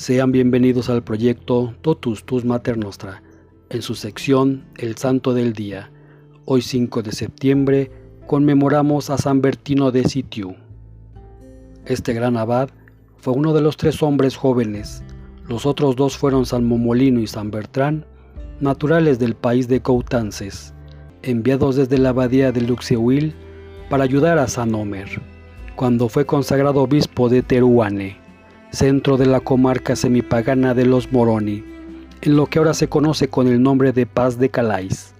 Sean bienvenidos al proyecto Totus Tus Mater Nostra, en su sección El Santo del Día. Hoy 5 de septiembre conmemoramos a San Bertino de Sitiu. Este gran abad fue uno de los tres hombres jóvenes. Los otros dos fueron San Momolino y San Bertrán, naturales del país de Coutances, enviados desde la abadía de Luxeuil para ayudar a San Omer, cuando fue consagrado obispo de Teruane centro de la comarca semipagana de los Moroni, en lo que ahora se conoce con el nombre de Paz de Calais.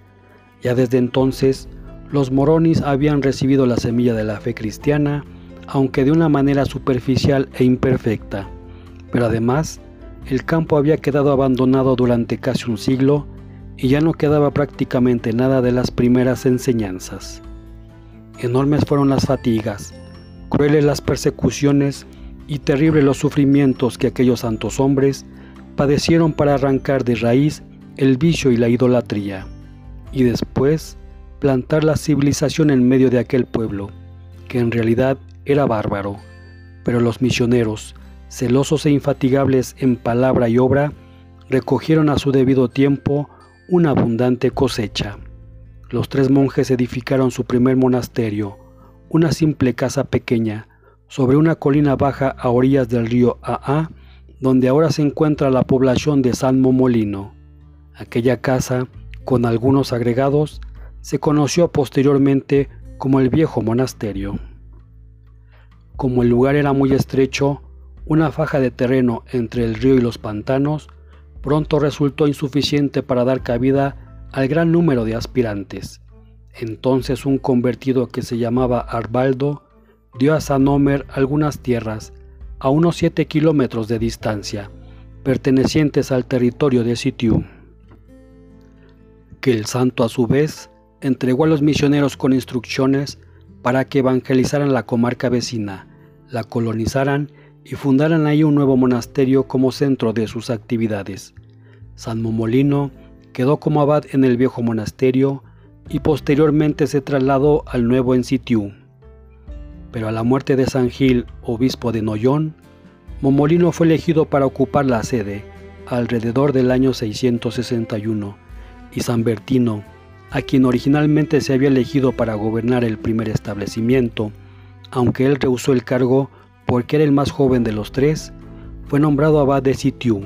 Ya desde entonces, los moronis habían recibido la semilla de la fe cristiana, aunque de una manera superficial e imperfecta. Pero además, el campo había quedado abandonado durante casi un siglo y ya no quedaba prácticamente nada de las primeras enseñanzas. Enormes fueron las fatigas, crueles las persecuciones y terribles los sufrimientos que aquellos santos hombres padecieron para arrancar de raíz el vicio y la idolatría, y después plantar la civilización en medio de aquel pueblo, que en realidad era bárbaro, pero los misioneros, celosos e infatigables en palabra y obra, recogieron a su debido tiempo una abundante cosecha. Los tres monjes edificaron su primer monasterio, una simple casa pequeña, sobre una colina baja a orillas del río Aa, donde ahora se encuentra la población de San Momolino. Aquella casa, con algunos agregados, se conoció posteriormente como el viejo monasterio. Como el lugar era muy estrecho, una faja de terreno entre el río y los pantanos pronto resultó insuficiente para dar cabida al gran número de aspirantes. Entonces un convertido que se llamaba Arbaldo dio a San Omer algunas tierras a unos 7 kilómetros de distancia, pertenecientes al territorio de Sitiu, que el santo a su vez entregó a los misioneros con instrucciones para que evangelizaran la comarca vecina, la colonizaran y fundaran ahí un nuevo monasterio como centro de sus actividades. San Momolino quedó como abad en el viejo monasterio y posteriormente se trasladó al nuevo en Sitiu pero a la muerte de San Gil, obispo de Noyón, Momolino fue elegido para ocupar la sede alrededor del año 661 y San Bertino, a quien originalmente se había elegido para gobernar el primer establecimiento, aunque él rehusó el cargo porque era el más joven de los tres, fue nombrado abad de Sitiu.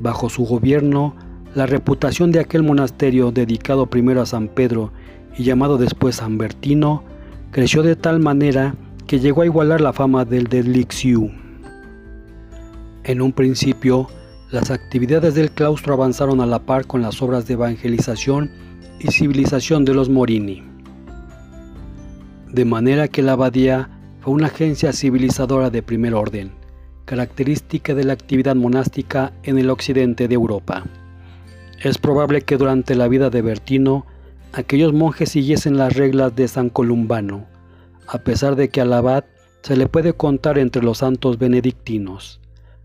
Bajo su gobierno, la reputación de aquel monasterio dedicado primero a San Pedro y llamado después San Bertino creció de tal manera que llegó a igualar la fama del de Lixiu. En un principio, las actividades del claustro avanzaron a la par con las obras de evangelización y civilización de los Morini. De manera que la abadía fue una agencia civilizadora de primer orden, característica de la actividad monástica en el occidente de Europa. Es probable que durante la vida de Bertino aquellos monjes siguiesen las reglas de San Columbano, a pesar de que al abad se le puede contar entre los santos benedictinos.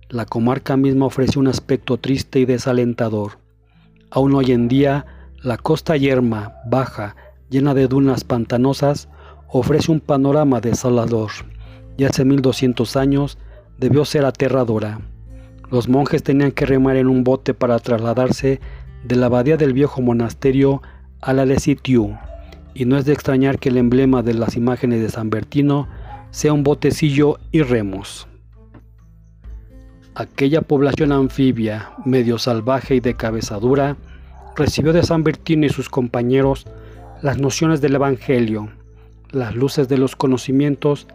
La comarca misma ofrece un aspecto triste y desalentador. Aún hoy en día, la costa yerma, baja, llena de dunas pantanosas, ofrece un panorama desolador, y hace 1200 años debió ser aterradora. Los monjes tenían que remar en un bote para trasladarse de la abadía del viejo monasterio a la de Sitiu, y no es de extrañar que el emblema de las imágenes de San Bertino sea un botecillo y remos. Aquella población anfibia, medio salvaje y de cabeza dura, recibió de San Bertino y sus compañeros las nociones del Evangelio, las luces de los conocimientos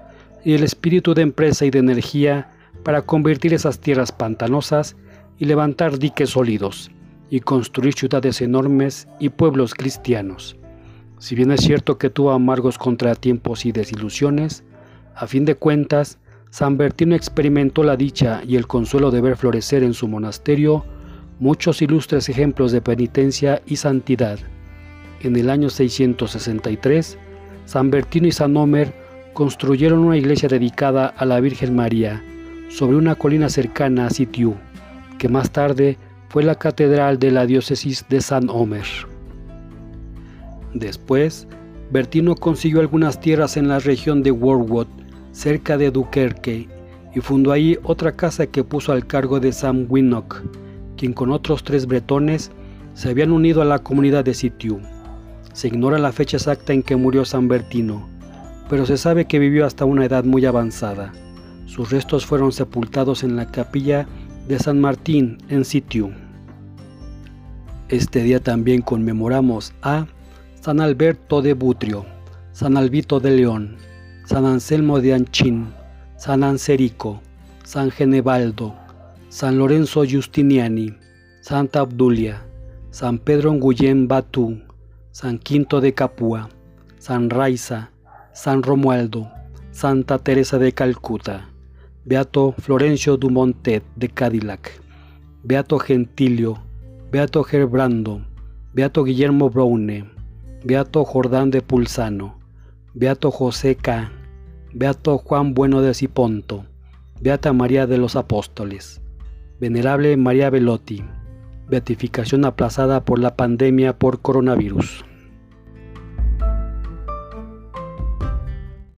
y el espíritu de empresa y de energía para convertir esas tierras pantanosas y levantar diques sólidos y construir ciudades enormes y pueblos cristianos. Si bien es cierto que tuvo amargos contratiempos y desilusiones, a fin de cuentas, San Bertino experimentó la dicha y el consuelo de ver florecer en su monasterio muchos ilustres ejemplos de penitencia y santidad. En el año 663, San Bertino y San Omer construyeron una iglesia dedicada a la Virgen María sobre una colina cercana a Sitiu, que más tarde fue la catedral de la diócesis de San Omer. Después, Bertino consiguió algunas tierras en la región de Warwood, cerca de Dunkerque, y fundó ahí otra casa que puso al cargo de Sam Winnock, quien con otros tres bretones se habían unido a la comunidad de Sitiu. Se ignora la fecha exacta en que murió San Bertino, pero se sabe que vivió hasta una edad muy avanzada. Sus restos fueron sepultados en la capilla de San Martín en Sitiu. Este día también conmemoramos a San Alberto de Butrio, San Albito de León, San Anselmo de Anchín, San Anserico, San Genevaldo, San Lorenzo Giustiniani, Santa Abdulia, San Pedro Nguyén Batú, San Quinto de Capua, San Raiza, San Romualdo, Santa Teresa de Calcuta, Beato Florencio Dumontet de Cadillac, Beato Gentilio, Beato Gerbrando, Beato Guillermo Broune, Beato Jordán de Pulsano, Beato José K., Beato Juan Bueno de Ciponto, Beata María de los Apóstoles, Venerable María Velotti, beatificación aplazada por la pandemia por coronavirus.